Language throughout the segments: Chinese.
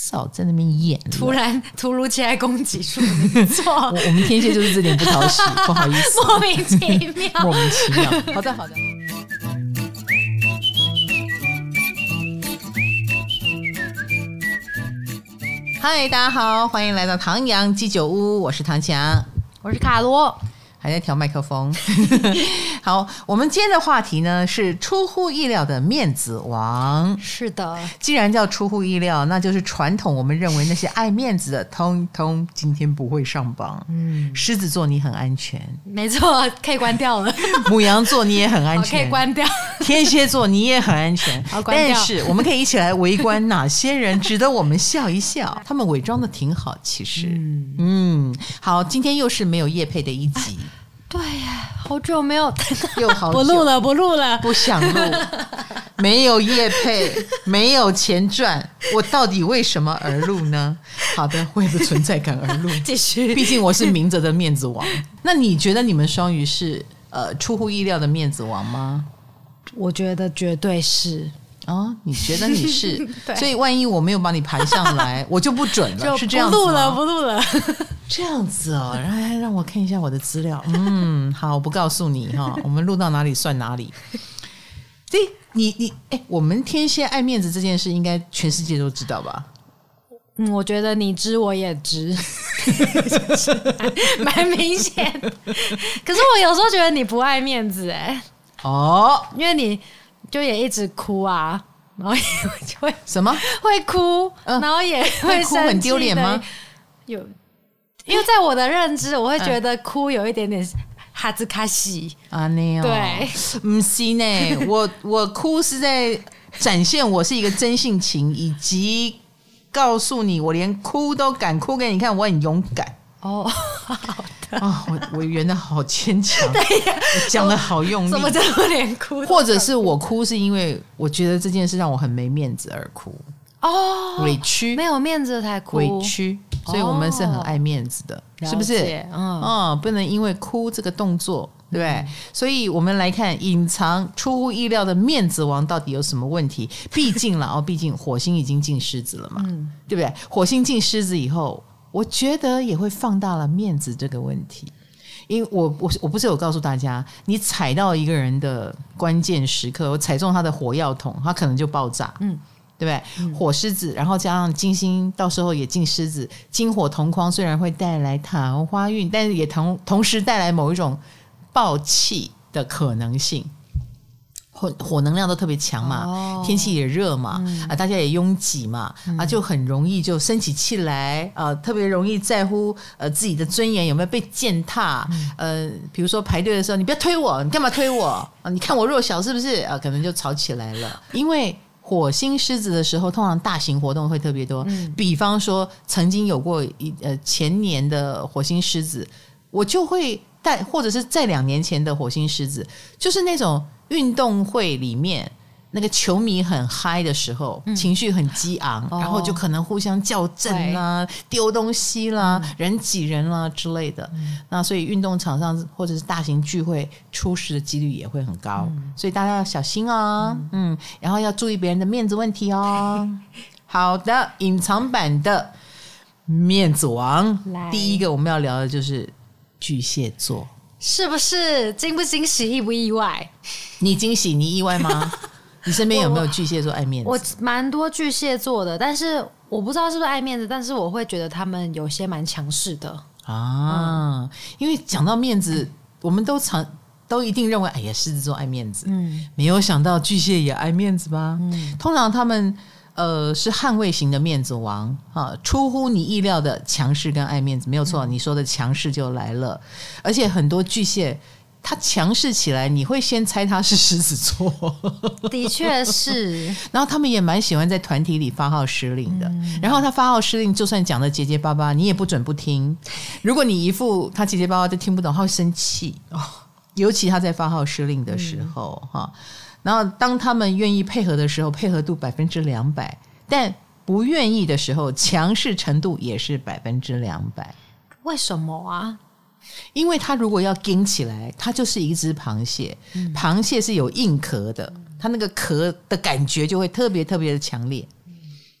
少在那边演，突然突如其来攻击处女座，我我们天蝎就是这点不讨喜，不好意思，莫名其妙，莫名其妙。好的，好的。嗨，大家好，欢迎来到唐阳鸡酒屋，我是唐强，我是卡罗。还在调麦克风。好，我们今天的话题呢是出乎意料的面子王。是的，既然叫出乎意料，那就是传统。我们认为那些爱面子的，通通今天不会上榜。嗯，狮子座你很安全，没错，可以关掉了。母羊座你也很安全，可以关掉。天蝎座你也很安全，好，关掉。但是我们可以一起来围观哪些人值得我们笑一笑。他们伪装的挺好，其实。嗯，嗯，好，今天又是没有叶配的一集。对呀，好久没有，又好久不录了，不录了，不想录，没有业配，没有钱赚，我到底为什么而录呢？好的，为了存在感而录，继续。毕竟我是明哲的面子王。那你觉得你们双鱼是呃出乎意料的面子王吗？我觉得绝对是。哦，你觉得你是？对所以万一我没有把你排上来，我就不准了，就是这样子吗？不录了，不录了。这样子哦，来让我看一下我的资料。嗯，好，我不告诉你哈、哦，我们录到哪里算哪里。对，你你哎，我们天蝎爱面子这件事，应该全世界都知道吧？嗯，我觉得你知我也知，蛮明显。可是我有时候觉得你不爱面子哎。哦，因为你。就也一直哭啊，然后也就会什么？会哭，然后也会哭，很丢脸吗？有，因为在我的认知，我会觉得哭有一点点哈兹卡西。啊，那样。对，唔是呢，我我哭是在展现我是一个真性情，以及告诉你，我连哭都敢哭给你看，我很勇敢哦。好的啊、哦，我我圆的好坚强，对呀，讲的好用力，怎么这么连哭？或者是我哭是因为我觉得这件事让我很没面子而哭哦，委屈，没有面子才哭，委屈，所以我们是很爱面子的，哦、是不是？嗯，嗯，不能因为哭这个动作，对不对？嗯、所以我们来看隐藏出乎意料的面子王到底有什么问题？毕竟了哦，毕竟火星已经进狮子了嘛，嗯，对不对？火星进狮子以后。我觉得也会放大了面子这个问题，因为我我我不是有告诉大家，你踩到一个人的关键时刻，我踩中他的火药桶，他可能就爆炸，嗯，对不对？嗯、火狮子，然后加上金星，到时候也进狮子，金火同框，虽然会带来桃花运，但是也同同时带来某一种爆气的可能性。火火能量都特别强嘛，哦、天气也热嘛，嗯、啊，大家也拥挤嘛，嗯、啊，就很容易就生起气来，啊，特别容易在乎呃自己的尊严有没有被践踏，嗯、呃，比如说排队的时候，你不要推我，你干嘛推我啊？你看我弱小是不是啊？可能就吵起来了。因为火星狮子的时候，通常大型活动会特别多，嗯、比方说曾经有过一呃前年的火星狮子，我就会带，或者是在两年前的火星狮子，就是那种。运动会里面，那个球迷很嗨的时候，嗯、情绪很激昂，哦、然后就可能互相较真啦、丢对东西啦、嗯、人挤人啦之类的。嗯、那所以运动场上或者是大型聚会出事的几率也会很高，嗯、所以大家要小心哦。嗯，嗯，然后要注意别人的面子问题哦。好的，隐藏版的面子王，来。第一个我们要聊的就是巨蟹座。是不是惊不惊喜，意不意外？你惊喜，你意外吗？你身边有没有巨蟹座爱面子？我蛮多巨蟹座的，但是我不知道是不是爱面子，但是我会觉得他们有些蛮强势的啊。嗯、因为讲到面子，嗯、我们都常都一定认为，哎呀，狮子座爱面子，嗯，没有想到巨蟹也爱面子吧？嗯，通常他们。呃，是捍卫型的面子王啊，出乎你意料的强势跟爱面子，没有错，嗯、你说的强势就来了。而且很多巨蟹，他强势起来，你会先猜他是狮子座，的确是。然后他们也蛮喜欢在团体里发号施令的。嗯、然后他发号施令，就算讲的结结巴巴，你也不准不听。如果你一副他结结巴巴都听不懂，他会生气哦。尤其他在发号施令的时候，哈、嗯。然后，当他们愿意配合的时候，配合度百分之两百；但不愿意的时候，强势程度也是百分之两百。为什么啊？因为他如果要硬起来，他就是一只螃蟹。嗯、螃蟹是有硬壳的，它那个壳的感觉就会特别特别的强烈。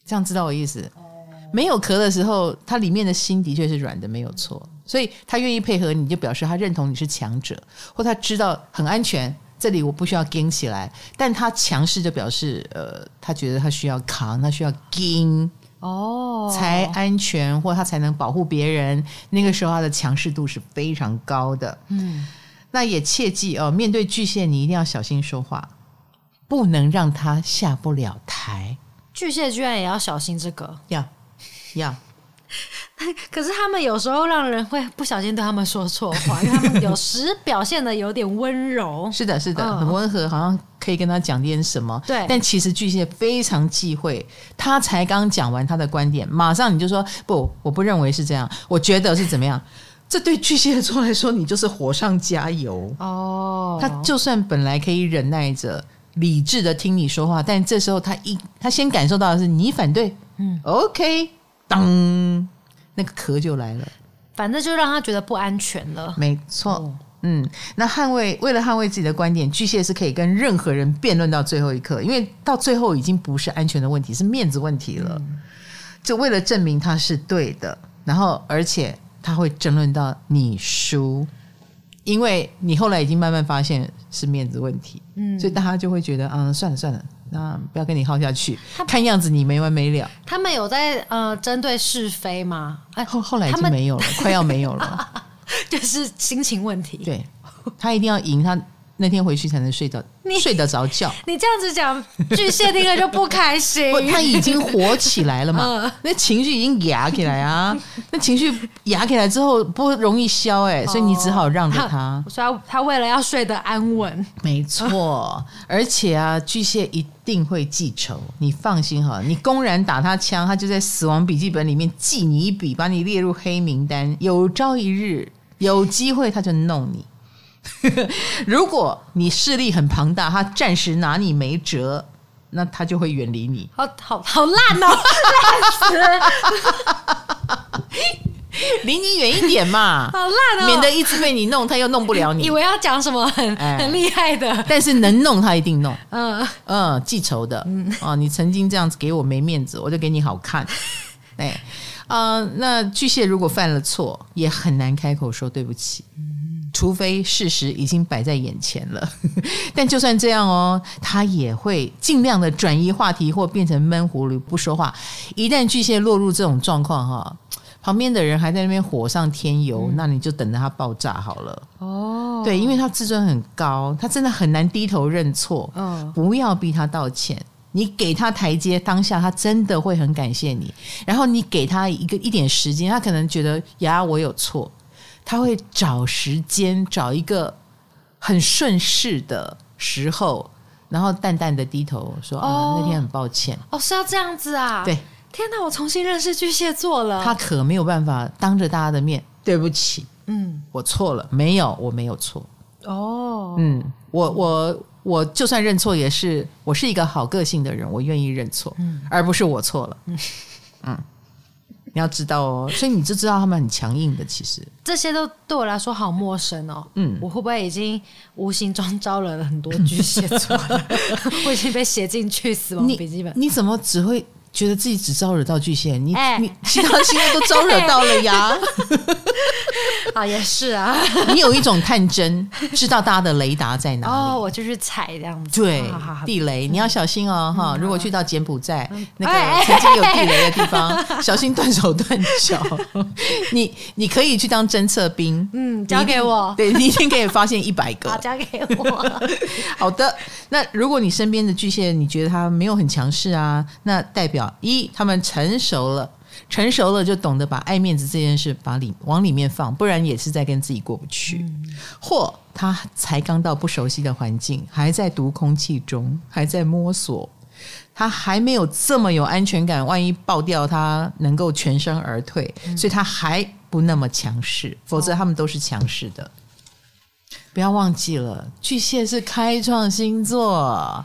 这样知道我意思？没有壳的时候，它里面的心的确是软的，没有错。所以他愿意配合你，就表示他认同你是强者，或他知道很安全，这里我不需要撑起来。但他强势就表示，呃，他觉得他需要扛，他需要撑哦，才安全，或他才能保护别人。那个时候他的强势度是非常高的。嗯，那也切记哦，面对巨蟹，你一定要小心说话，不能让他下不了台。巨蟹居然也要小心这个，要要。可是他们有时候让人会不小心对他们说错话，因为他们有 时表现的有点温柔。是的，是的，很温和，好像可以跟他讲点什么。对，但其实巨蟹非常忌讳，他才刚讲完他的观点，马上你就说不，我不认为是这样，我觉得是怎么样？这对巨蟹座来说，你就是火上加油哦。他就算本来可以忍耐着理智的听你说话，但这时候他一他先感受到的是你反对，嗯，OK。当那个壳就来了，反正就让他觉得不安全了。没错，哦、嗯，那捍卫为了捍卫自己的观点，巨蟹是可以跟任何人辩论到最后一刻，因为到最后已经不是安全的问题，是面子问题了。嗯、就为了证明他是对的，然后而且他会争论到你输，因为你后来已经慢慢发现是面子问题，嗯，所以大家就会觉得，嗯，算了算了。那不要跟你耗下去，看样子你没完没了。他们有在呃针对是非吗？哎，后后来已经没有了，快要没有了，就是心情问题。对，他一定要赢他。那天回去才能睡着，你睡得着觉。你这样子讲，巨蟹听了就不开心。不，他已经火起来了嘛，嗯、那情绪已经压起来啊。那情绪压起来之后不容易消哎、欸，所以你只好让着他。所以他，他为了要睡得安稳，没错。而且啊，巨蟹一定会记仇，你放心哈。你公然打他枪，他就在死亡笔记本里面记你一笔，把你列入黑名单。有朝一日有机会，他就弄你。如果你势力很庞大，他暂时拿你没辙，那他就会远离你。好好好烂哦，烂死！离你远一点嘛，好烂哦，免得一直被你弄，他又弄不了你。以为要讲什么很、哎、很厉害的，但是能弄他一定弄。嗯嗯，记仇的。嗯哦，你曾经这样子给我没面子，我就给你好看。哎啊、呃，那巨蟹如果犯了错，也很难开口说对不起。除非事实已经摆在眼前了，但就算这样哦，他也会尽量的转移话题或变成闷葫芦不说话。一旦巨蟹落入这种状况哈，旁边的人还在那边火上添油，嗯、那你就等着他爆炸好了。哦，对，因为他自尊很高，他真的很难低头认错。嗯，不要逼他道歉，你给他台阶，当下他真的会很感谢你。然后你给他一个一点时间，他可能觉得呀，我有错。他会找时间，找一个很顺势的时候，然后淡淡的低头说：“啊、哦，那天很抱歉。”哦，是要这样子啊？对，天哪，我重新认识巨蟹座了。他可没有办法当着大家的面，对不起，嗯，我错了，没有，我没有错。哦，嗯，我我我就算认错，也是我是一个好个性的人，我愿意认错，嗯，而不是我错了，嗯。嗯你要知道哦，所以你就知道他们很强硬的。其实这些都对我来说好陌生哦。嗯，我会不会已经无形中招惹了很多巨蟹座？我已经被写进去死亡笔记本。你怎么只会？觉得自己只招惹到巨蟹，你、欸、你其他星座都招惹到了呀？啊，也是啊。你有一种探针，知道大家的雷达在哪里？哦，我就去踩这样子。对，好好好地雷，你要小心哦，哈、嗯！如果去到柬埔寨、嗯、那个曾经有地雷的地方，欸、小心断手断脚。你你可以去当侦测兵，嗯，交给我。对，你一定可以发现一百个。好，交给我。好的，那如果你身边的巨蟹，你觉得他没有很强势啊，那代表。一，他们成熟了，成熟了就懂得把爱面子这件事把里往里面放，不然也是在跟自己过不去。嗯、或他才刚到不熟悉的环境，还在读空气中，还在摸索，他还没有这么有安全感。万一爆掉，他能够全身而退，嗯、所以他还不那么强势。否则他们都是强势的。哦、不要忘记了，巨蟹是开创星座。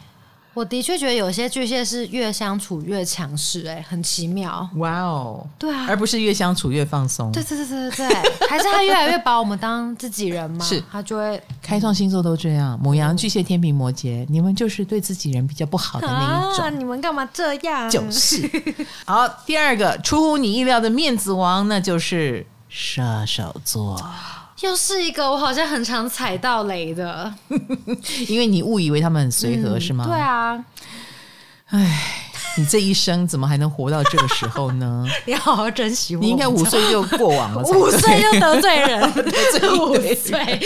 我的确觉得有些巨蟹是越相处越强势，哎，很奇妙。哇哦，对啊，而不是越相处越放松。对对对对对对，还是他越来越把我们当自己人嘛？是，他就会开创星座都这样，母羊、巨蟹、天平、摩羯，你们就是对自己人比较不好的那一种。啊、你们干嘛这样？就是。好，第二个出乎你意料的面子王，那就是射手座。又是一个我好像很常踩到雷的，因为你误以为他们很随和，嗯、是吗？对啊，唉。你这一生怎么还能活到这个时候呢？你好好珍惜我。你应该五岁就过往了，五岁就得罪人，得罪五岁。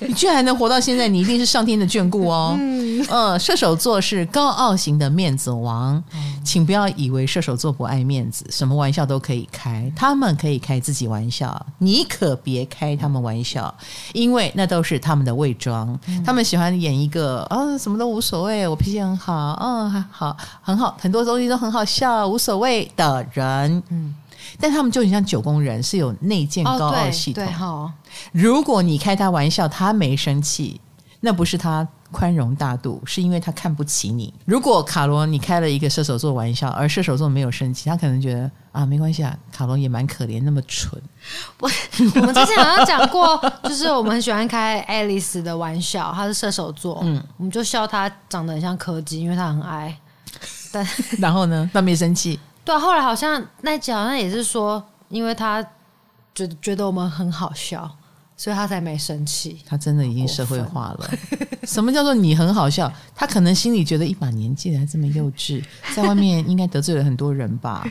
你居然还能活到现在，你一定是上天的眷顾哦。嗯，呃，射手座是高傲型的面子王，嗯、请不要以为射手座不爱面子，什么玩笑都可以开，他们可以开自己玩笑，你可别开他们玩笑，因为那都是他们的伪装。嗯、他们喜欢演一个啊、哦，什么都无所谓，我脾气很好，嗯、哦，还好。很好，很多东西都很好笑，无所谓的人，嗯，但他们就很像九宫人，是有内建高傲系统。哦、对，对如果你开他玩笑，他没生气，那不是他宽容大度，是因为他看不起你。如果卡罗你开了一个射手座玩笑，而射手座没有生气，他可能觉得啊，没关系啊，卡罗也蛮可怜，那么蠢。我我们之前好像讲过，就是我们很喜欢开爱丽丝的玩笑，他是射手座，嗯，我们就笑他长得很像柯基，因为他很矮。但 然后呢？他没生气。对啊，后来好像那集好像也是说，因为他觉得觉得我们很好笑，所以他才没生气。他真的已经社会化了。什么叫做你很好笑？他可能心里觉得一把年纪了还这么幼稚，在外面应该得罪了很多人吧？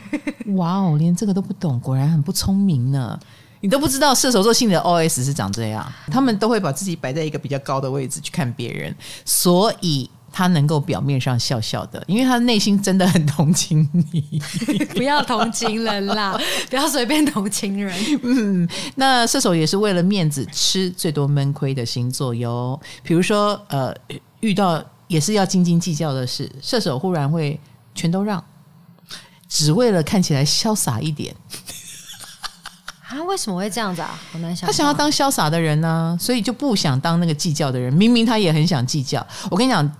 哇哦，连这个都不懂，果然很不聪明呢。你都不知道射手座心里的 OS 是长这样，他们都会把自己摆在一个比较高的位置去看别人，所以。他能够表面上笑笑的，因为他内心真的很同情你。不要同情人啦，不要随便同情人。嗯，那射手也是为了面子吃最多闷亏的星座哟。比如说，呃，遇到也是要斤斤计较的事，射手忽然会全都让，只为了看起来潇洒一点。啊，为什么会这样子啊？好难想。他想要当潇洒的人呢、啊，所以就不想当那个计较的人。明明他也很想计较。我跟你讲。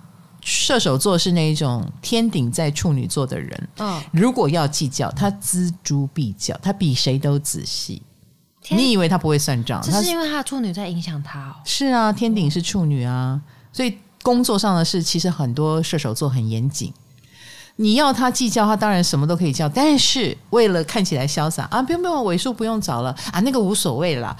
射手座是那一种天顶在处女座的人，嗯，如果要计较，他锱铢必较，他比谁都仔细。你以为他不会算账？这是因为他的处女在影响他哦。是啊，天顶是处女啊，所以工作上的事其实很多射手座很严谨。你要他计较，他当然什么都可以叫，但是为了看起来潇洒啊，不用不用，尾数不用找了啊，那个无所谓啦。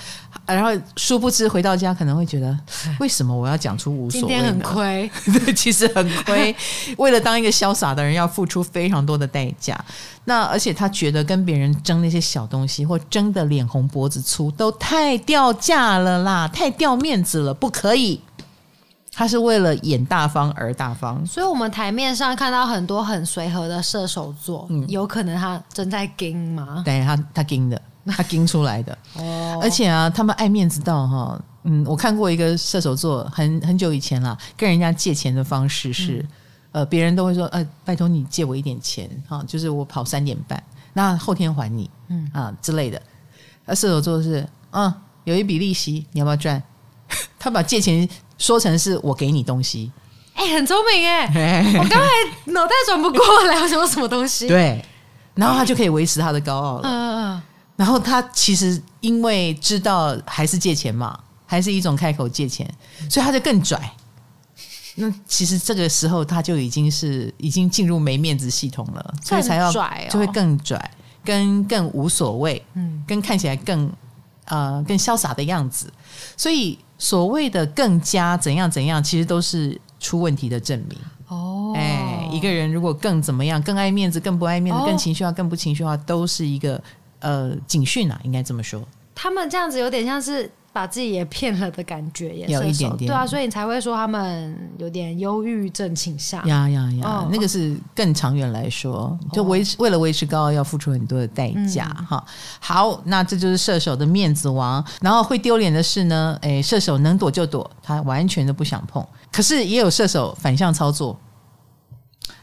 然后殊不知回到家可能会觉得，为什么我要讲出无所谓？今天很亏，对，其实很亏。为了当一个潇洒的人，要付出非常多的代价。那而且他觉得跟别人争那些小东西，或争得脸红脖子粗，都太掉价了啦，太掉面子了，不可以。他是为了演大方而大方，所以我们台面上看到很多很随和的射手座，嗯，有可能他正在跟吗？对，他他跟的，他跟出来的。哦，而且啊，他们爱面子到哈，嗯，我看过一个射手座，很很久以前了，跟人家借钱的方式是，嗯、呃，别人都会说，呃，拜托你借我一点钱，哈，就是我跑三点半，那后天还你，嗯啊之类的。而射手座是，嗯，有一笔利息，你要不要赚？他把借钱。说成是我给你东西，哎、欸，很聪明哎！我刚才脑袋转不过来，我想到什么东西？对，然后他就可以维持他的高傲了。嗯嗯。然后他其实因为知道还是借钱嘛，还是一种开口借钱，所以他就更拽。那其实这个时候他就已经是已经进入没面子系统了，所以才要拽，就会更拽，跟更无所谓，嗯，跟看起来更呃更潇洒的样子，所以。所谓的更加怎样怎样，其实都是出问题的证明。哦，哎，一个人如果更怎么样，更爱面子，更不爱面子，更情绪化，更不情绪化，都是一个呃警讯啊，应该这么说。他们这样子有点像是。把自己也骗了的感觉也，有一点点，对啊，所以你才会说他们有点忧郁症倾向。呀呀呀，哦、那个是更长远来说，就维持、哦、为了维持高傲要付出很多的代价哈。嗯、好，那这就是射手的面子王。然后会丢脸的是呢，诶，射手能躲就躲，他完全都不想碰。可是也有射手反向操作。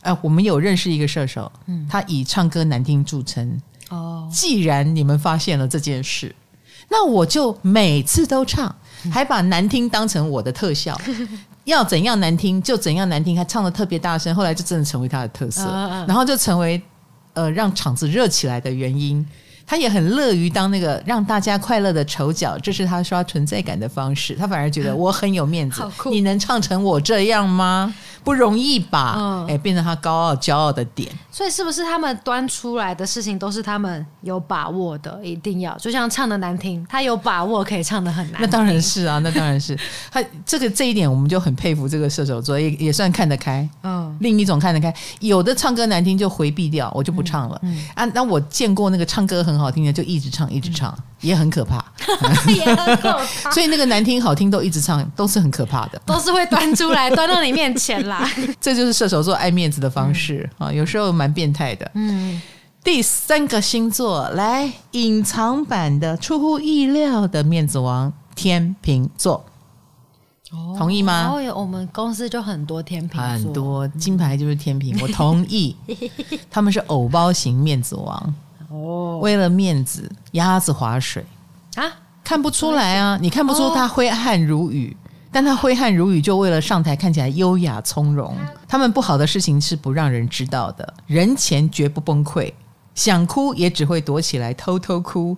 哎，我们有认识一个射手，嗯，他以唱歌难听著称。哦，既然你们发现了这件事。那我就每次都唱，还把难听当成我的特效，要怎样难听就怎样难听，还唱的特别大声，后来就真的成为他的特色，然后就成为呃让场子热起来的原因。他也很乐于当那个让大家快乐的丑角，这是他刷存在感的方式。他反而觉得我很有面子，你能唱成我这样吗？不容易吧？嗯，哎，变成他高傲骄傲的点。所以是不是他们端出来的事情都是他们有把握的？一定要就像唱的难听，他有把握可以唱的很难。那当然是啊，那当然是 他这个这一点，我们就很佩服这个射手座，也也算看得开。嗯，另一种看得开，有的唱歌难听就回避掉，我就不唱了。嗯，嗯啊，那我见过那个唱歌很好听的，就一直唱一直唱，嗯、也很可怕。也很可怕。所以那个难听好听都一直唱，都是很可怕的，都是会端出来端到你面前啦。这就是射手座爱面子的方式啊，有时候蛮变态的。嗯，第三个星座来隐藏版的出乎意料的面子王天秤座，同意吗？哦，我们公司就很多天秤座，很多金牌就是天秤，我同意。他们是偶包型面子王哦，为了面子鸭子划水啊，看不出来啊，你看不出他挥汗如雨。但他挥汗如雨，就为了上台看起来优雅从容。他们不好的事情是不让人知道的，人前绝不崩溃，想哭也只会躲起来偷偷哭。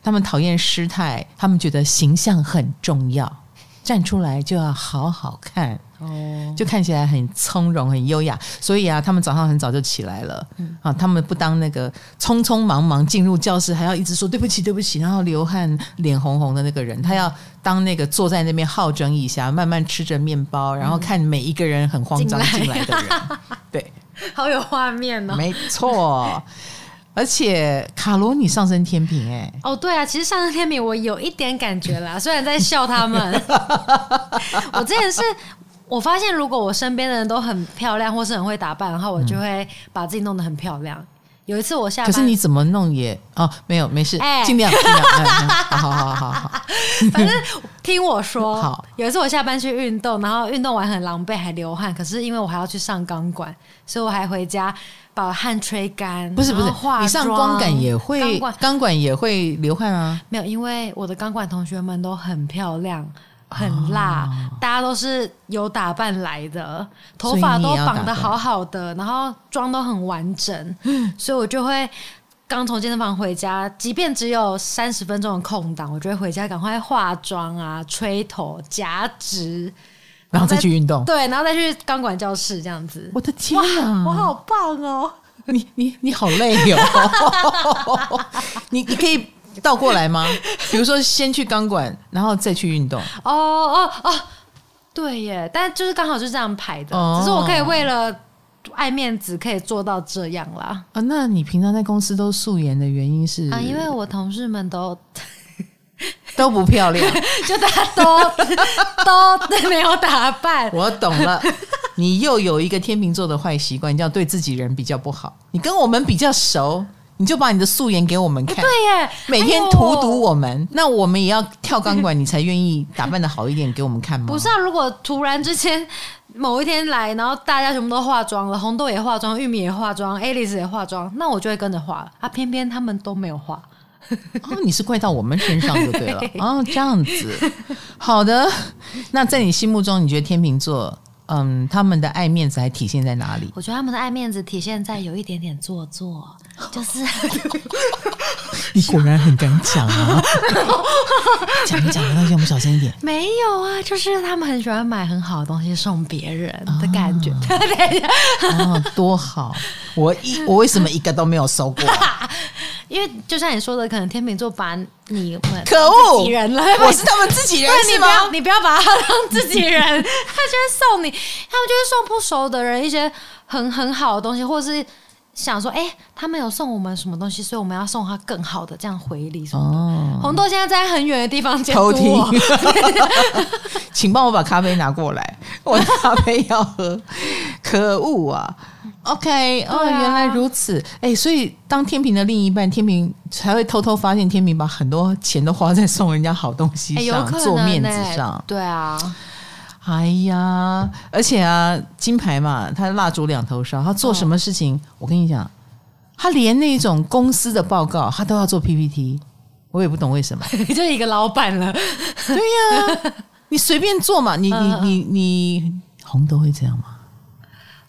他们讨厌失态，他们觉得形象很重要。站出来就要好好看，哦，就看起来很从容、很优雅。所以啊，他们早上很早就起来了，嗯、啊，他们不当那个匆匆忙忙进入教室还要一直说对不起、对不起，然后流汗、脸红红的那个人。他要当那个坐在那边好整以暇，慢慢吃着面包，然后看每一个人很慌张进来的人。对，好有画面哦，没错。而且卡罗，你上升天平哎，哦对啊，其实上升天平我有一点感觉啦，虽然在笑他们。我之前是我发现，如果我身边的人都很漂亮或是很会打扮，的话我就会把自己弄得很漂亮。有一次我下班，可是你怎么弄也哦，没有没事，欸、尽量尽量，好好好好好。反正听我说，好，有一次我下班去运动，然后运动完很狼狈，还流汗，可是因为我还要去上钢管，所以我还回家。把汗吹干，不是不是，你上钢管也会钢管也会流汗啊？没有，因为我的钢管同学们都很漂亮，很辣，哦、大家都是有打扮来的，头发都绑的好好的，然后妆都很完整，所以我就会刚从健身房回家，即便只有三十分钟的空档，我就会回家赶快化妆啊，吹头夹直。然后再去运动，对，然后再去钢管教室这样子。我的天啊，我好棒哦！你你你好累哦！你你可以倒过来吗？比如说先去钢管，然后再去运动。哦哦哦，对耶！但就是刚好就是这样排的，哦、只是我可以为了爱面子，可以做到这样啦。啊，那你平常在公司都素颜的原因是？啊，因为我同事们都。都不漂亮，就大家都都没有打扮。我懂了，你又有一个天秤座的坏习惯，叫对自己人比较不好。你跟我们比较熟，你就把你的素颜给我们看。对耶，每天荼毒我们，哎、那我们也要跳钢管，你才愿意打扮的好一点给我们看吗？不是啊，如果突然之间某一天来，然后大家全部都化妆了，红豆也化妆，玉米也化妆，Alice 也化妆，那我就会跟着化啊。偏偏他们都没有化。哦，你是怪到我们身上就对了。哦，这样子，好的。那在你心目中，你觉得天秤座，嗯，他们的爱面子还体现在哪里？我觉得他们的爱面子体现在有一点点做作，就是。你果然很敢讲啊！讲一讲，没关系，我们小声一点。没有啊，就是他们很喜欢买很好的东西送别人的感觉。哦，多好！我一我为什么一个都没有收过？因为就像你说的，可能天秤座把你们可恶自己人了，我是他们自己人，你不要你不要把他当自己人，他就会送你，他们就会送不熟的人一些很很好的东西，或者是想说，哎、欸，他们有送我们什么东西，所以我们要送他更好的，这样回礼什么的。哦、红豆现在在很远的地方偷听，请帮我把咖啡拿过来，我的咖啡要喝，可恶啊！OK，哦，原来如此，哎、欸，所以当天平的另一半，天平才会偷偷发现天平把很多钱都花在送人家好东西上，做面子上。对啊，哎呀，而且啊，金牌嘛，他蜡烛两头烧，他做什么事情，哦、我跟你讲，他连那种公司的报告，他都要做 PPT，我也不懂为什么，就一个老板了，对呀、啊。你随便做嘛，你你你你红豆会这样吗？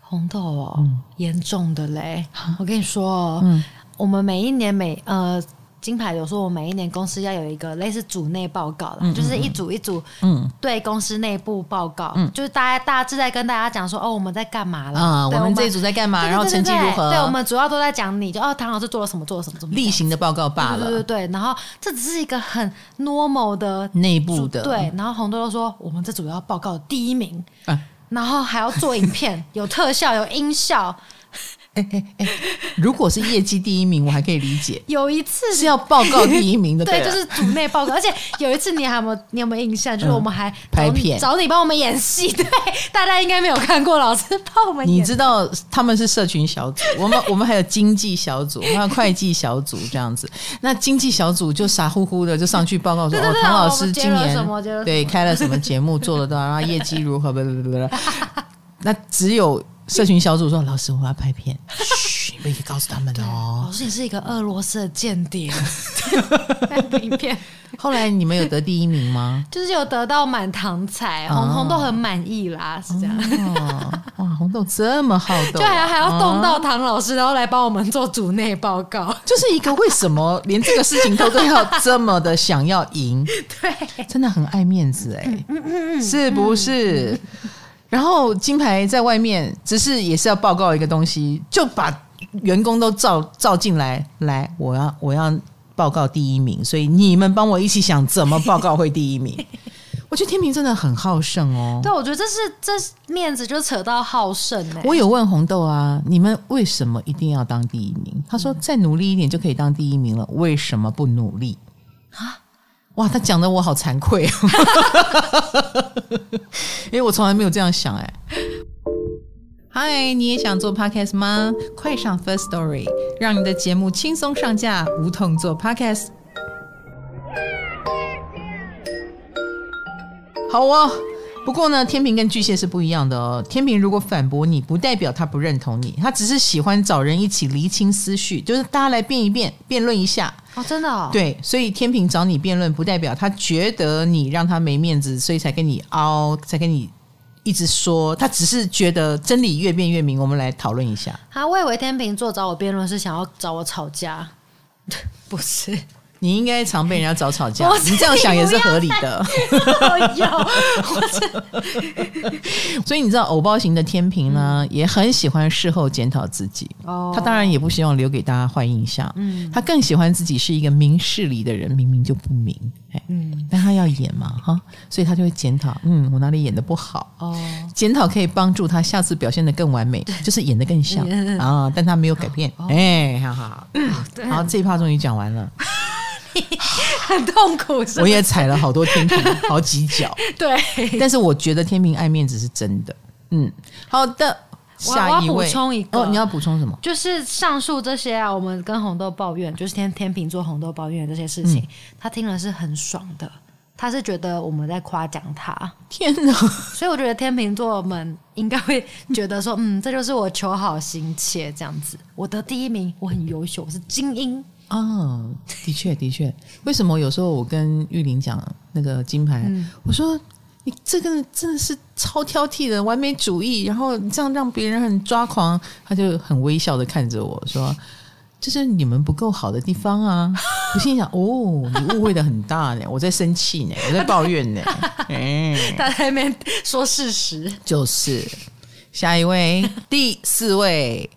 红豆哦，嗯、严重的嘞！我跟你说哦，嗯、我们每一年每呃。金牌有说，我每一年公司要有一个类似组内报告啦，嗯、就是一组一组，嗯，对公司内部报告，嗯，就是大家大致在跟大家讲说，哦，我们在干嘛了，啊、嗯，我们这一组在干嘛，然后成绩如何？对，我们主要都在讲你，就哦，唐老师做了什么，做了什么，什么例行的报告罢了，对对对，然后这只是一个很 normal 的内部的，对，然后红豆又说，我们这组要报告第一名，啊、然后还要做影片，有特效，有音效。哎哎哎！如果是业绩第一名，我还可以理解。有一次是要报告 第一名的，对，就是组内报告。而且有一次，你还有没有？你有没有印象？就是我们还拍片，找你帮我们演戏。对，大家应该没有看过，老师帮我们演。你知道他们是社群小组，我们我们还有经济小组，还有会计小组这样子。那经济小组就傻乎乎的就上去报告说：“哦，唐老师今年对开了什么节目，做了多少，然后业绩如何？”不不不不，那只有。社群小组说：“老师，我要拍片，可以告诉他们哦。”老师，你是一个俄罗斯的间谍。影片。后来你们有得第一名吗？就是有得到满堂彩，红红豆很满意啦，是这样。哇，红豆这么好动，就还还要动到唐老师，然后来帮我们做组内报告，就是一个为什么连这个事情都都要这么的想要赢？对，真的很爱面子哎，是不是？然后金牌在外面，只是也是要报告一个东西，就把员工都照照进来，来，我要我要报告第一名，所以你们帮我一起想怎么报告会第一名。我觉得天平真的很好胜哦。对，我觉得这是这面子就扯到好胜哎。我有问红豆啊，你们为什么一定要当第一名？他说再努力一点就可以当第一名了，为什么不努力啊？哇，他讲的我好惭愧，因为我从来没有这样想哎。嗨，你也想做 podcast 吗？快上 First Story，让你的节目轻松上架，无痛做 podcast。好啊、哦，不过呢，天平跟巨蟹是不一样的哦。天平如果反驳你，不代表他不认同你，他只是喜欢找人一起厘清思绪，就是大家来辩一辩，辩论一下。哦，真的哦？对，所以天平找你辩论，不代表他觉得你让他没面子，所以才跟你凹，才跟你一直说。他只是觉得真理越辩越明。我们来讨论一下。他我以为天秤座找我辩论是想要找我吵架，不是。你应该常被人家找吵架，你这样想也是合理的。所以你知道，偶包型的天平呢，也很喜欢事后检讨自己。哦他当然也不希望留给大家坏印象。他更喜欢自己是一个明事理的人，明明就不明。但他要演嘛，哈，所以他就会检讨。嗯，我哪里演的不好？哦，检讨可以帮助他下次表现的更完美，就是演的更像 啊。但他没有改变。哎，好好好，好，这一趴终于讲完了。很痛苦，我也踩了好多天平，好几脚。对，但是我觉得天平爱面子是真的。嗯，好的，下一位，我要补充一个，哦，你要补充什么？就是上述这些啊，我们跟红豆抱怨，就是天天秤座红豆抱怨的这些事情，嗯、他听了是很爽的，他是觉得我们在夸奖他。天哪！所以我觉得天秤座们应该会觉得说，嗯，这就是我求好心切这样子，我得第一名，我很优秀，我是精英。哦，的确的确，为什么有时候我跟玉玲讲那个金牌，嗯、我说你这个真的是超挑剔的完美主义，然后你这样让别人很抓狂，他就很微笑的看着我说，这是你们不够好的地方啊。我心想，哦，你误会的很大呢，我在生气呢，我在抱怨呢，嗯，他在那边说事实，就是下一位第四位，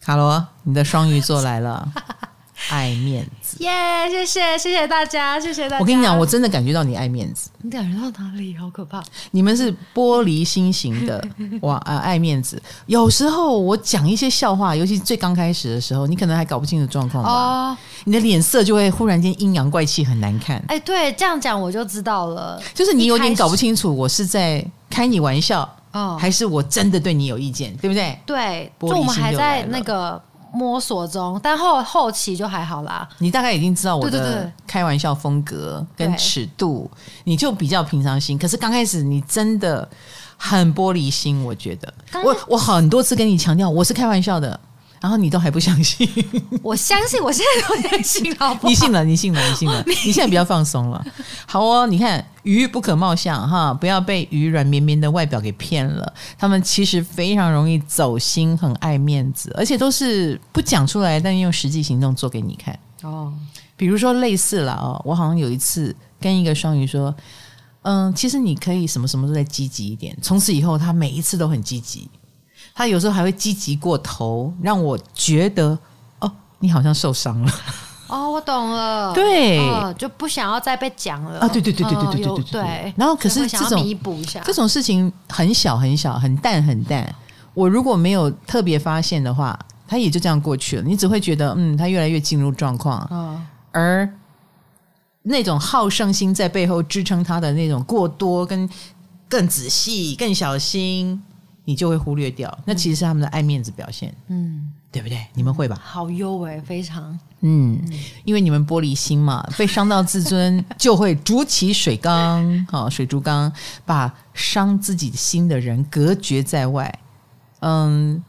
卡罗，你的双鱼座来了。爱面子，耶！Yeah, 谢谢，谢谢大家，谢谢大家。我跟你讲，我真的感觉到你爱面子。你感觉到哪里？好可怕！你们是玻璃心型的，哇啊，爱面子。有时候我讲一些笑话，尤其最刚开始的时候，你可能还搞不清楚状况吧？哦，你的脸色就会忽然间阴阳怪气，很难看。哎，对，这样讲我就知道了。就是你有点搞不清楚，我是在开你玩笑，哦，还是我真的对你有意见，对不对？对，就我们还在那个。摸索中，但后后期就还好啦。你大概已经知道我的开玩笑风格跟尺度，你就比较平常心。可是刚开始你真的很玻璃心，我觉得。我我很多次跟你强调，我是开玩笑的，然后你都还不相信？我相信，我现在都相信好不好？你信了，你信了，你信了，你现在比较放松了。好哦，你看鱼不可貌相哈，不要被鱼软绵绵的外表给骗了。他们其实非常容易走心，很爱面子，而且都是不讲出来，但用实际行动做给你看。哦，比如说类似了哦，我好像有一次跟一个双鱼说，嗯，其实你可以什么什么都再积极一点。从此以后，他每一次都很积极。他有时候还会积极过头，让我觉得哦，你好像受伤了。哦，我懂了。对，哦、就不想要再被讲了。啊，对对对对对对对对对。对对然后可是这种弥补一下，这种事情很小很小，很淡很淡。我如果没有特别发现的话，他也就这样过去了。你只会觉得嗯，他越来越进入状况。嗯。而那种好胜心在背后支撑他的那种过多跟更仔细、更小心。你就会忽略掉，那其实是他们的爱面子表现，嗯，对不对？你们会吧？好优哎，非常，嗯，因为你们玻璃心嘛，被伤到自尊，就会筑起水缸，好水珠缸，把伤自己心的人隔绝在外。嗯，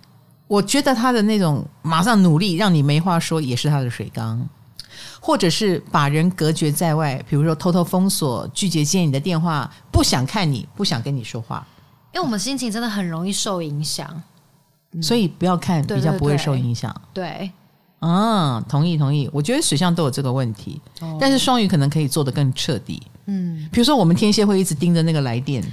我觉得他的那种马上努力让你没话说，也是他的水缸，或者是把人隔绝在外，比如说偷偷封锁、拒绝接你的电话，不想看你，不想跟你说话。因为我们心情真的很容易受影响，所以不要看，比较不会受影响。对，嗯，同意同意。我觉得水象都有这个问题，哦、但是双鱼可能可以做得更彻底。嗯，比如说我们天蝎会一直盯着那个来电，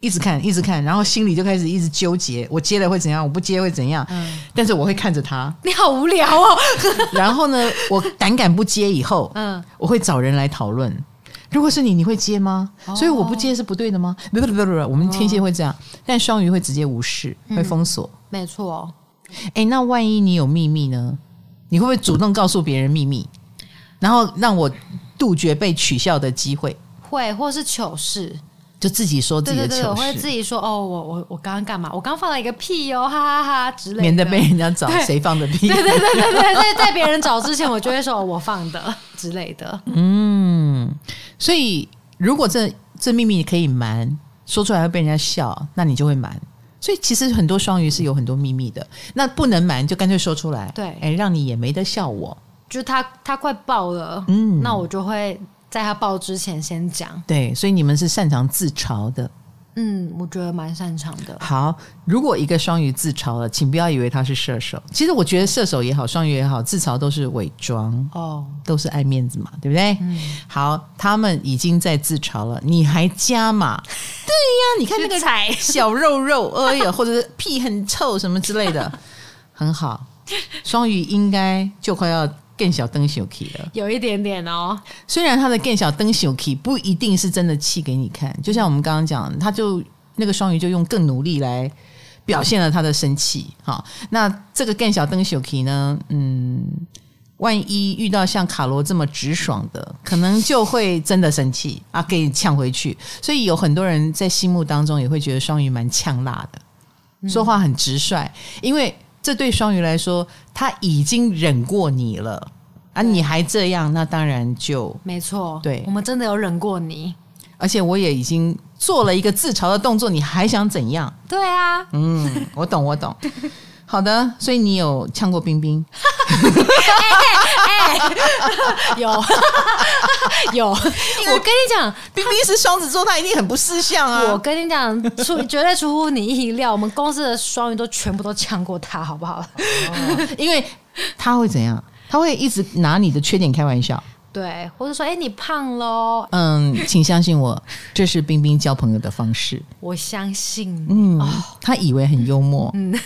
一直看，一直看，然后心里就开始一直纠结：我接了会怎样？我不接会怎样？嗯，但是我会看着他。你好无聊哦。然后呢，我胆敢不接以后，嗯，我会找人来讨论。如果是你，你会接吗？哦、所以我不接是不对的吗？不不不不不，我们天蝎会这样，哦、但双鱼会直接无视，嗯、会封锁。没错。哎，那万一你有秘密呢？你会不会主动告诉别人秘密，然后让我杜绝被取笑的机会？会，或是糗事，就自己说自己的糗事。对对对，我会自己说哦，我我我刚刚干嘛？我刚放了一个屁哦，哈哈哈之类的，免得被人家找谁放的屁。对对对对对，在在别人找之前，我就会说我放的之类的。嗯。所以，如果这这秘密可以瞒，说出来会被人家笑，那你就会瞒。所以，其实很多双鱼是有很多秘密的。那不能瞒，就干脆说出来。对，哎，让你也没得笑我。就他他快爆了，嗯，那我就会在他爆之前先讲。对，所以你们是擅长自嘲的。嗯，我觉得蛮擅长的。好，如果一个双鱼自嘲了，请不要以为他是射手。其实我觉得射手也好，双鱼也好，自嘲都是伪装哦，都是爱面子嘛，对不对？嗯。好，他们已经在自嘲了，你还加码？对呀，你看那个小肉肉，哎呀，或者是屁很臭什么之类的，很好。双鱼应该就快要。更小灯小 key 了，有一点点哦。虽然他的更小灯小 key 不一定是真的气给你看，就像我们刚刚讲，他就那个双鱼就用更努力来表现了他的生气。好，那这个更小灯小 key 呢？嗯，万一遇到像卡罗这么直爽的，可能就会真的生气啊，给你呛回去。所以有很多人在心目当中也会觉得双鱼蛮呛辣的，说话很直率，因为。这对双鱼来说，他已经忍过你了啊！你还这样，那当然就没错。对，我们真的有忍过你，而且我也已经做了一个自嘲的动作，你还想怎样？对啊，嗯，我懂，我懂。好的，所以你有呛过冰冰？哎，有有。我跟你讲，冰冰是双子座，他一定很不识相啊！我跟你讲，出绝对出乎你意料，我们公司的双鱼都全部都呛过他，好不好？哦，因为他会怎样？他会一直拿你的缺点开玩笑，对，或者说，哎，你胖喽？嗯，请相信我，这是冰冰交朋友的方式。我相信，嗯，哦，他以为很幽默，嗯。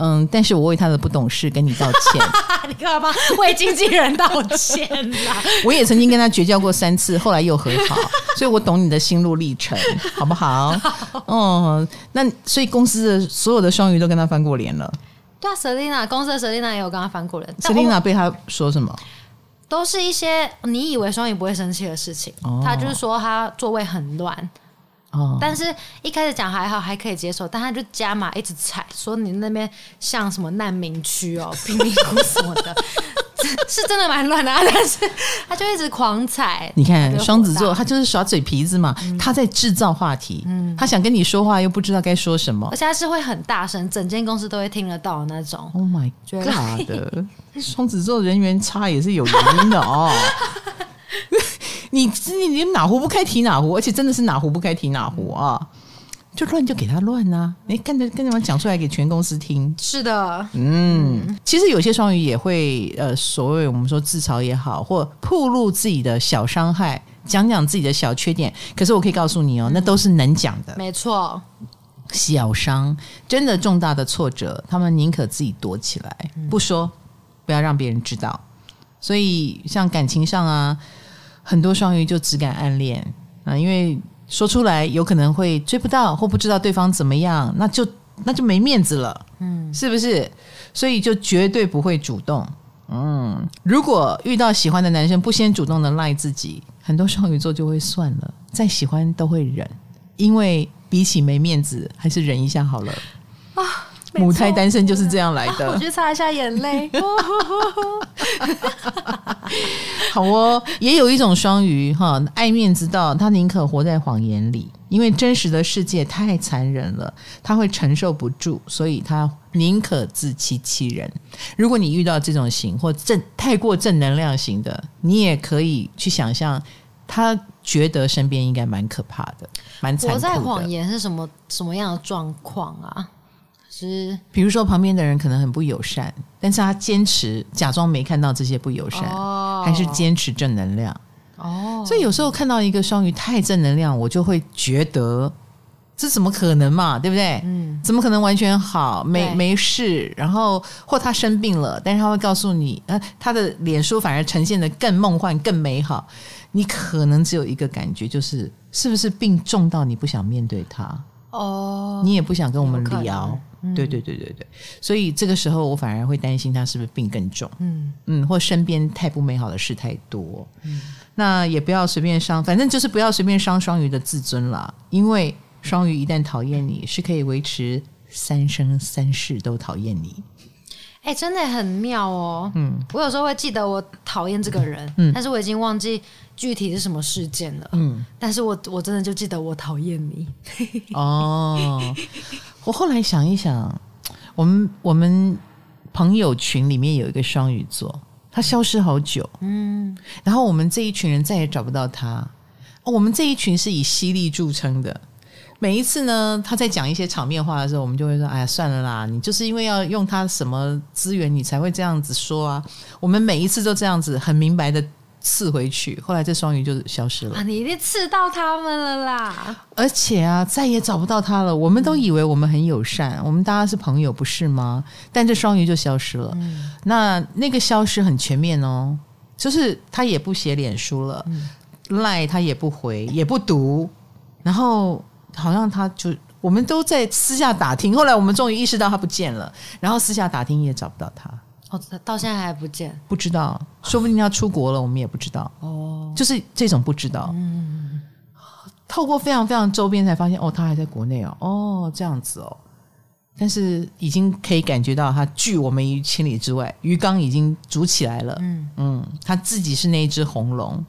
嗯，但是我为他的不懂事跟你道歉。你干嘛为经纪人道歉啦？我也曾经跟他绝交过三次，后来又和好，所以我懂你的心路历程，好不好？好嗯，那所以公司的所有的双鱼都跟他翻过脸了。对啊，Selina 公司的 Selina 也有跟他翻过脸。Selina 被他说什么？都是一些你以为双鱼不会生气的事情。哦、他就是说他座位很乱。哦，但是一开始讲还好，还可以接受，但他就加码一直踩，说你那边像什么难民区哦，贫民窟什么的，是真的蛮乱的，但是他就一直狂踩。你看双子座，他就是耍嘴皮子嘛，嗯、他在制造话题，嗯，他想跟你说话又不知道该说什么，而且他是会很大声，整间公司都会听得到的那种。Oh my god 的双子座人缘差也是有原因的哦。你你你哪壶不开提哪壶，而且真的是哪壶不开提哪壶啊！就乱就给他乱呐、啊，你跟着跟着讲出来给全公司听。是的，嗯，其实有些双鱼也会呃，所谓我们说自嘲也好，或暴露自己的小伤害，讲讲自己的小缺点。可是我可以告诉你哦，那都是能讲的，没错。小伤真的重大的挫折，他们宁可自己躲起来不说，不要让别人知道。所以像感情上啊。很多双鱼就只敢暗恋啊，因为说出来有可能会追不到或不知道对方怎么样，那就那就没面子了，嗯，是不是？所以就绝对不会主动。嗯，如果遇到喜欢的男生不先主动的赖自己，很多双鱼座就会算了，再喜欢都会忍，因为比起没面子，还是忍一下好了啊。母胎单身就是这样来的。啊、我去擦一下眼泪。好哦，也有一种双鱼哈，爱面子到他宁可活在谎言里，因为真实的世界太残忍了，他会承受不住，所以他宁可自欺欺人。如果你遇到这种型或正太过正能量型的，你也可以去想象，他觉得身边应该蛮可怕的，蛮残酷的。活在谎言是什么什么样的状况啊？是，比如说旁边的人可能很不友善，但是他坚持假装没看到这些不友善，哦、还是坚持正能量。哦，所以有时候看到一个双鱼太正能量，我就会觉得这怎么可能嘛，对不对？嗯，怎么可能完全好，没没事？然后或他生病了，但是他会告诉你，呃，他的脸书反而呈现的更梦幻、更美好。你可能只有一个感觉，就是是不是病重到你不想面对他？哦，你也不想跟我们聊。对对对对对，所以这个时候我反而会担心他是不是病更重，嗯。嗯，或身边太不美好的事太多，嗯，那也不要随便伤，反正就是不要随便伤双鱼的自尊啦，因为双鱼一旦讨厌你，是可以维持三生三世都讨厌你。哎，真的很妙哦，嗯，我有时候会记得我讨厌这个人，嗯，但是我已经忘记具体是什么事件了，嗯，但是我我真的就记得我讨厌你，哦。我后来想一想，我们我们朋友群里面有一个双鱼座，他消失好久，嗯，然后我们这一群人再也找不到他。我们这一群是以犀利著称的，每一次呢，他在讲一些场面话的时候，我们就会说：“哎呀，算了啦，你就是因为要用他什么资源，你才会这样子说啊。”我们每一次都这样子很明白的。刺回去，后来这双鱼就消失了。啊，你一定刺到他们了啦！而且啊，再也找不到他了。我们都以为我们很友善，嗯、我们大家是朋友，不是吗？但这双鱼就消失了。嗯、那那个消失很全面哦，就是他也不写脸书了，赖、嗯、他也不回，也不读，然后好像他就我们都在私下打听，后来我们终于意识到他不见了，然后私下打听也找不到他。哦，到现在还不见，不知道，说不定要出国了，我们也不知道。哦，就是这种不知道。嗯，透过非常非常周边才发现，哦，他还在国内哦，哦，这样子哦。但是已经可以感觉到他拒我们于千里之外，鱼缸已经煮起来了。嗯嗯，他自己是那一只红龙，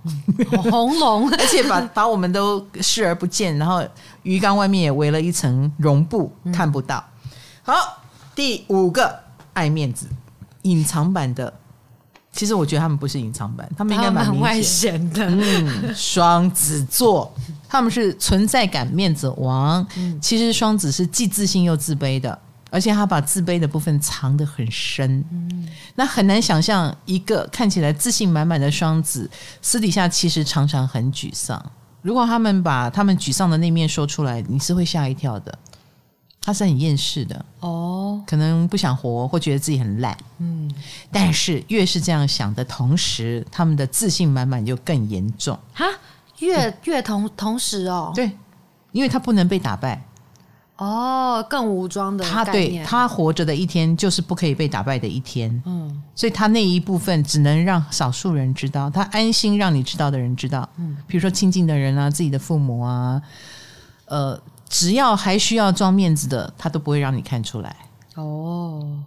红龙，而且把把我们都视而不见，然后鱼缸外面也围了一层绒布，看不到。好，第五个，爱面子。隐藏版的，其实我觉得他们不是隐藏版，他们应该蛮外显的。嗯，双子座，他们是存在感面子王。嗯，其实双子是既自信又自卑的，而且他把自卑的部分藏得很深。嗯，那很难想象一个看起来自信满满的双子，私底下其实常常很沮丧。如果他们把他们沮丧的那面说出来，你是会吓一跳的。他是很厌世的哦，可能不想活，或觉得自己很烂。嗯，但是越是这样想的同时，他们的自信满满就更严重。哈，越越同同时哦，对，因为他不能被打败。哦，更武装的他，对他活着的一天就是不可以被打败的一天。嗯，所以他那一部分只能让少数人知道，他安心让你知道的人知道。嗯，比如说亲近的人啊，自己的父母啊，呃。只要还需要装面子的，他都不会让你看出来。哦，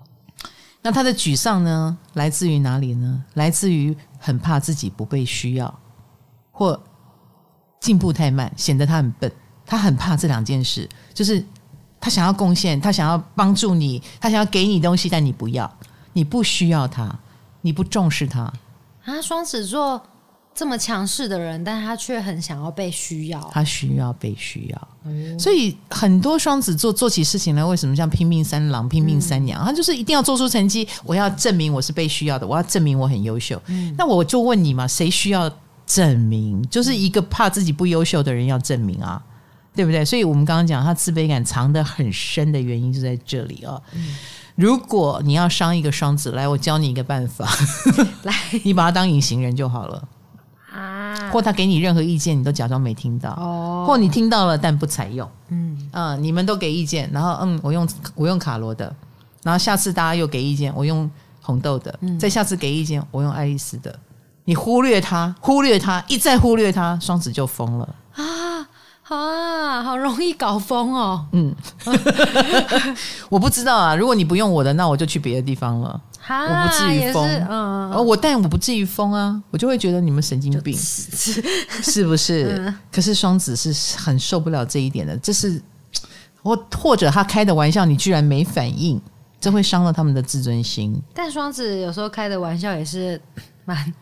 那他的沮丧呢，来自于哪里呢？来自于很怕自己不被需要，或进步太慢，显得他很笨。他很怕这两件事，就是他想要贡献，他想要帮助你，他想要给你东西，但你不要，你不需要他，你不重视他。啊，双子座。这么强势的人，但他却很想要被需要。他需要被需要，嗯、所以很多双子座做起事情来，为什么像拼命三郎、拼命三娘？嗯、他就是一定要做出成绩，我要证明我是被需要的，我要证明我很优秀。嗯、那我就问你嘛，谁需要证明？就是一个怕自己不优秀的人要证明啊，对不对？所以我们刚刚讲他自卑感藏得很深的原因就在这里啊。嗯、如果你要伤一个双子，来，我教你一个办法，来，你把他当隐形人就好了。或他给你任何意见，你都假装没听到；哦、或你听到了但不采用。嗯，嗯，你们都给意见，然后嗯，我用我用卡罗的，然后下次大家又给意见，我用红豆的，嗯、再下次给意见，我用爱丽丝的。你忽略他，忽略他，一再忽略他，双子就疯了啊！啊，好容易搞疯哦。嗯，我不知道啊。如果你不用我的，那我就去别的地方了。我不至于疯，嗯，我但我不至于疯啊，我就会觉得你们神经病，是不是？嗯、可是双子是很受不了这一点的，这是或或者他开的玩笑，你居然没反应，这会伤了他们的自尊心。但双子有时候开的玩笑也是蛮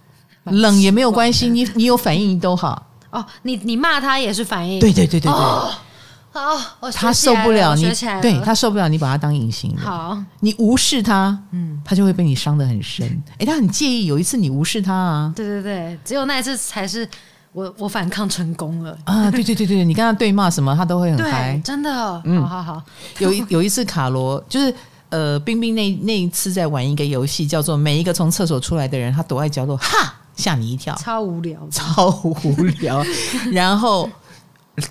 冷也没有关系，你你有反应都好。哦，你你骂他也是反应，对对对对对。哦好，他受不了你，对他受不了你把他当隐形人。好，你无视他，嗯，他就会被你伤得很深。哎，他很介意有一次你无视他啊。对对对，只有那一次才是我我反抗成功了啊！对对对对，你跟他对骂什么，他都会很嗨，真的。嗯，好好好。有一有一次卡罗就是呃，冰冰那那一次在玩一个游戏，叫做每一个从厕所出来的人，他躲在角落，哈，吓你一跳，超无聊，超无聊。然后。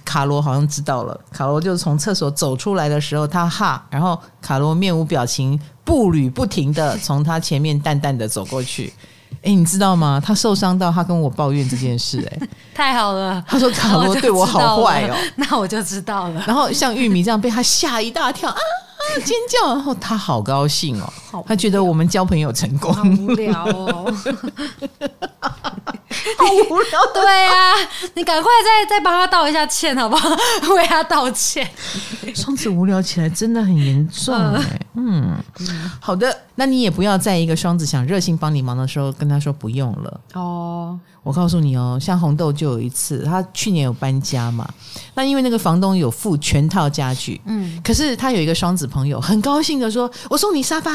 卡罗好像知道了，卡罗就从厕所走出来的时候，他哈，然后卡罗面无表情，步履不停的从他前面淡淡的走过去。哎，你知道吗？他受伤到他跟我抱怨这件事，哎，太好了。他说卡罗对我好坏哦，那我就知道了。然后像玉米这样被他吓一大跳啊啊尖叫，然后他好高兴哦，他觉得我们交朋友成功。好无聊哦。好无聊，对呀、啊，你赶快再再帮他道一下歉，好不好？为他道歉。双子无聊起来真的很严重哎，嗯，嗯好的，那你也不要在一个双子想热心帮你忙的时候跟他说不用了哦。我告诉你哦，像红豆就有一次，他去年有搬家嘛，那因为那个房东有付全套家具，嗯，可是他有一个双子朋友很高兴的说：“我送你沙发。”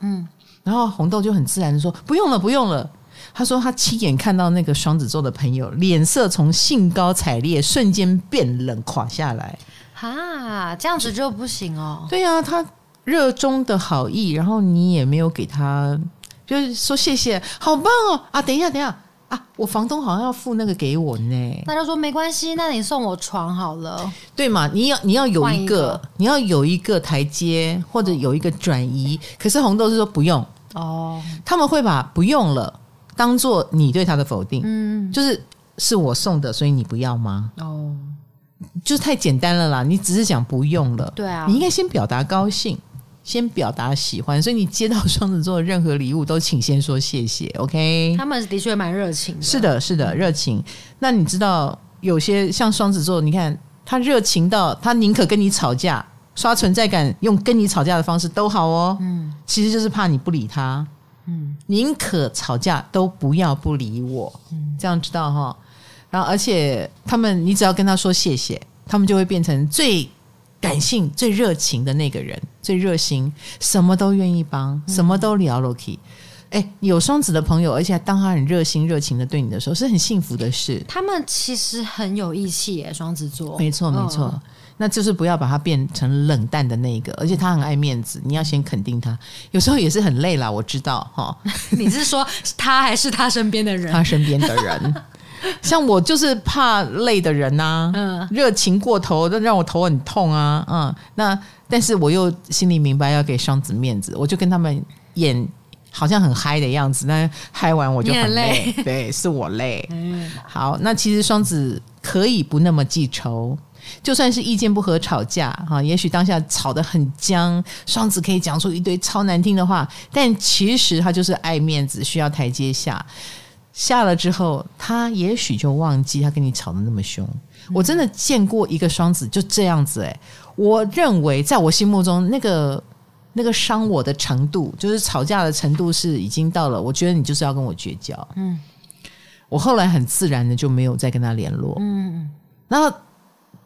嗯，然后红豆就很自然的说：“不用了，不用了。”他说他亲眼看到那个双子座的朋友脸色从兴高采烈瞬间变冷垮下来，哈，这样子就不行哦。对呀、啊，他热衷的好意，然后你也没有给他，就是说谢谢，好棒哦啊！等一下，等一下啊，我房东好像要付那个给我呢。那就说没关系，那你送我床好了，对嘛？你要你要有一个，一个你要有一个台阶或者有一个转移。可是红豆是说不用哦，他们会把不用了。当做你对他的否定，嗯，就是是我送的，所以你不要吗？哦，就是太简单了啦！你只是讲不用了，对啊，你应该先表达高兴，先表达喜欢，所以你接到双子座的任何礼物都请先说谢谢，OK？他们的确蛮热情的，是的，是的，热情。那你知道有些像双子座，你看他热情到他宁可跟你吵架，刷存在感，用跟你吵架的方式都好哦，嗯，其实就是怕你不理他。嗯，宁可吵架都不要不理我，嗯，这样知道哈。然后，而且他们，你只要跟他说谢谢，他们就会变成最感性、最热情的那个人，最热心，什么都愿意帮，什么都聊 Loki 哎，有双子的朋友，而且当他很热心、热情的对你的时候，是很幸福的事。他们其实很有义气耶，双子座，没错，没错。哦那就是不要把他变成冷淡的那个，而且他很爱面子，你要先肯定他。有时候也是很累啦，我知道哈。你是说他还是他身边的人？他身边的人，像我就是怕累的人呐、啊。嗯，热情过头，都让我头很痛啊。嗯，那但是我又心里明白要给双子面子，我就跟他们演好像很嗨的样子。那嗨完我就很累，很 累对，是我累。嗯，好，那其实双子可以不那么记仇。就算是意见不合吵架哈，也许当下吵得很僵，双子可以讲出一堆超难听的话，但其实他就是爱面子，需要台阶下。下了之后，他也许就忘记他跟你吵得那么凶。我真的见过一个双子就这样子诶，我认为在我心目中那个那个伤我的程度，就是吵架的程度是已经到了，我觉得你就是要跟我绝交。嗯，我后来很自然的就没有再跟他联络。嗯，然后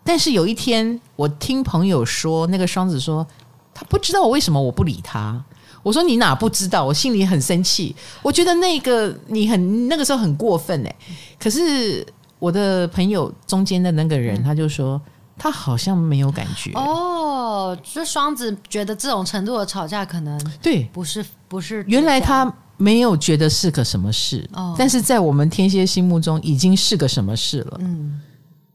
但是有一天我听朋友说，那个双子说他不知道我为什么我不理他。我说你哪不知道？我心里很生气，我觉得那个你很那个时候很过分哎。可是我的朋友中间的那个人，他就说他好像没有感觉哦。就双子觉得这种程度的吵架可能对，不是不是。原来他没有觉得是个什么事，但是在我们天蝎心目中已经是个什么事了。嗯，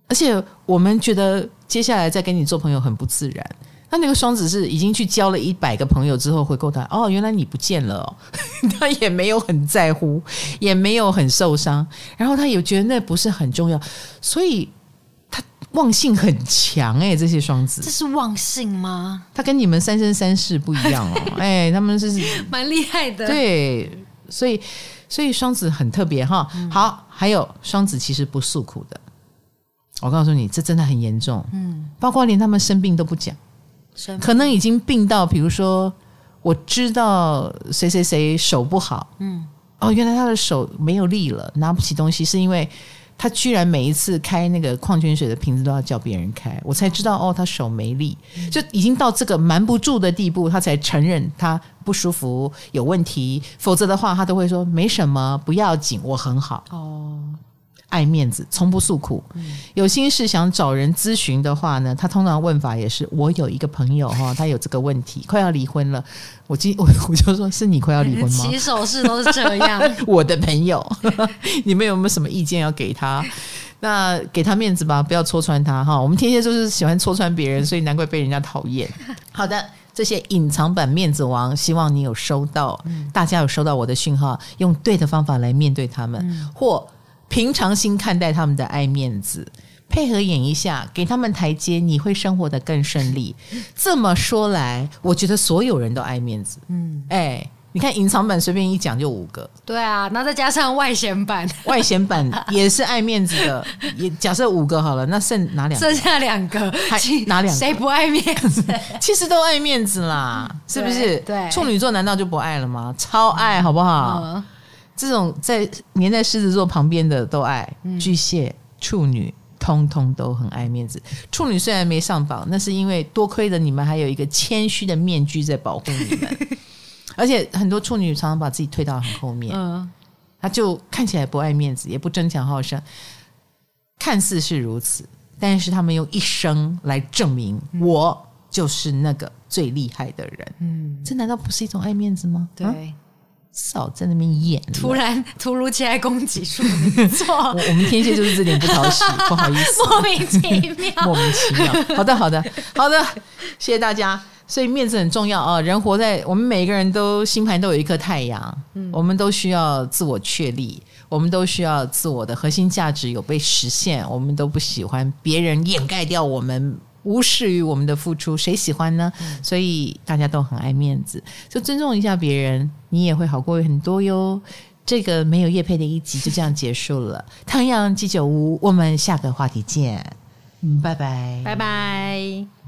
而且我们觉得接下来再跟你做朋友很不自然。他那个双子是已经去交了一百个朋友之后回过头，哦，原来你不见了哦，他也没有很在乎，也没有很受伤，然后他也觉得那不是很重要，所以他忘性很强哎，这些双子，这是忘性吗？他跟你们三生三世不一样哦，哎，他们是蛮厉害的，对，所以所以双子很特别哈。好，还有双子其实不诉苦的，我告诉你，这真的很严重，嗯，包括连他们生病都不讲。可能已经病到，比如说，我知道谁谁谁手不好，嗯，哦，原来他的手没有力了，拿不起东西，是因为他居然每一次开那个矿泉水的瓶子都要叫别人开，我才知道哦，他手没力，就已经到这个瞒不住的地步，他才承认他不舒服有问题，否则的话他都会说没什么，不要紧，我很好。哦。爱面子，从不诉苦。有心事想找人咨询的话呢，他通常问法也是：我有一个朋友哈，他有这个问题，快要离婚了。我今我 我就说是你快要离婚吗？起手式都是这样。我的朋友，你们有没有什么意见要给他？那给他面子吧，不要戳穿他哈。我们天蝎就是喜欢戳穿别人，所以难怪被人家讨厌。好的，这些隐藏版面子王，希望你有收到，大家有收到我的讯号，用对的方法来面对他们，或。平常心看待他们的爱面子，配合演一下，给他们台阶，你会生活的更顺利。这么说来，我觉得所有人都爱面子。嗯，哎，你看隐藏版随便一讲就五个。对啊，那再加上外显版，外显版 也是爱面子的。也假设五个好了，那剩哪两个？剩下两个，还哪两个？谁不爱面子？其实都爱面子啦，是不是？对，处女座难道就不爱了吗？超爱，好不好？嗯这种在黏在狮子座旁边的都爱，巨蟹、处女通通都很爱面子。处女虽然没上榜，那是因为多亏了你们还有一个谦虚的面具在保护你们。而且很多处女常常把自己推到很后面，嗯，他就看起来不爱面子，也不争强好胜，看似是如此，但是他们用一生来证明我就是那个最厉害的人。嗯，这难道不是一种爱面子吗？对。嗯少在那边演，突然突如其来攻击处女座，我我们天蝎就是这点不讨喜，不好意思，莫名其妙，莫名其妙。好的，好的，好的，谢谢大家。所以面子很重要啊，人活在我们每个人都星盘都有一颗太阳，嗯，我们都需要自我确立，我们都需要自我的核心价值有被实现，我们都不喜欢别人掩盖掉我们。无视于我们的付出，谁喜欢呢？所以大家都很爱面子，就尊重一下别人，你也会好过很多哟。这个没有叶配的一集就这样结束了。汤阳鸡酒屋，我们下个话题见，拜拜，拜拜。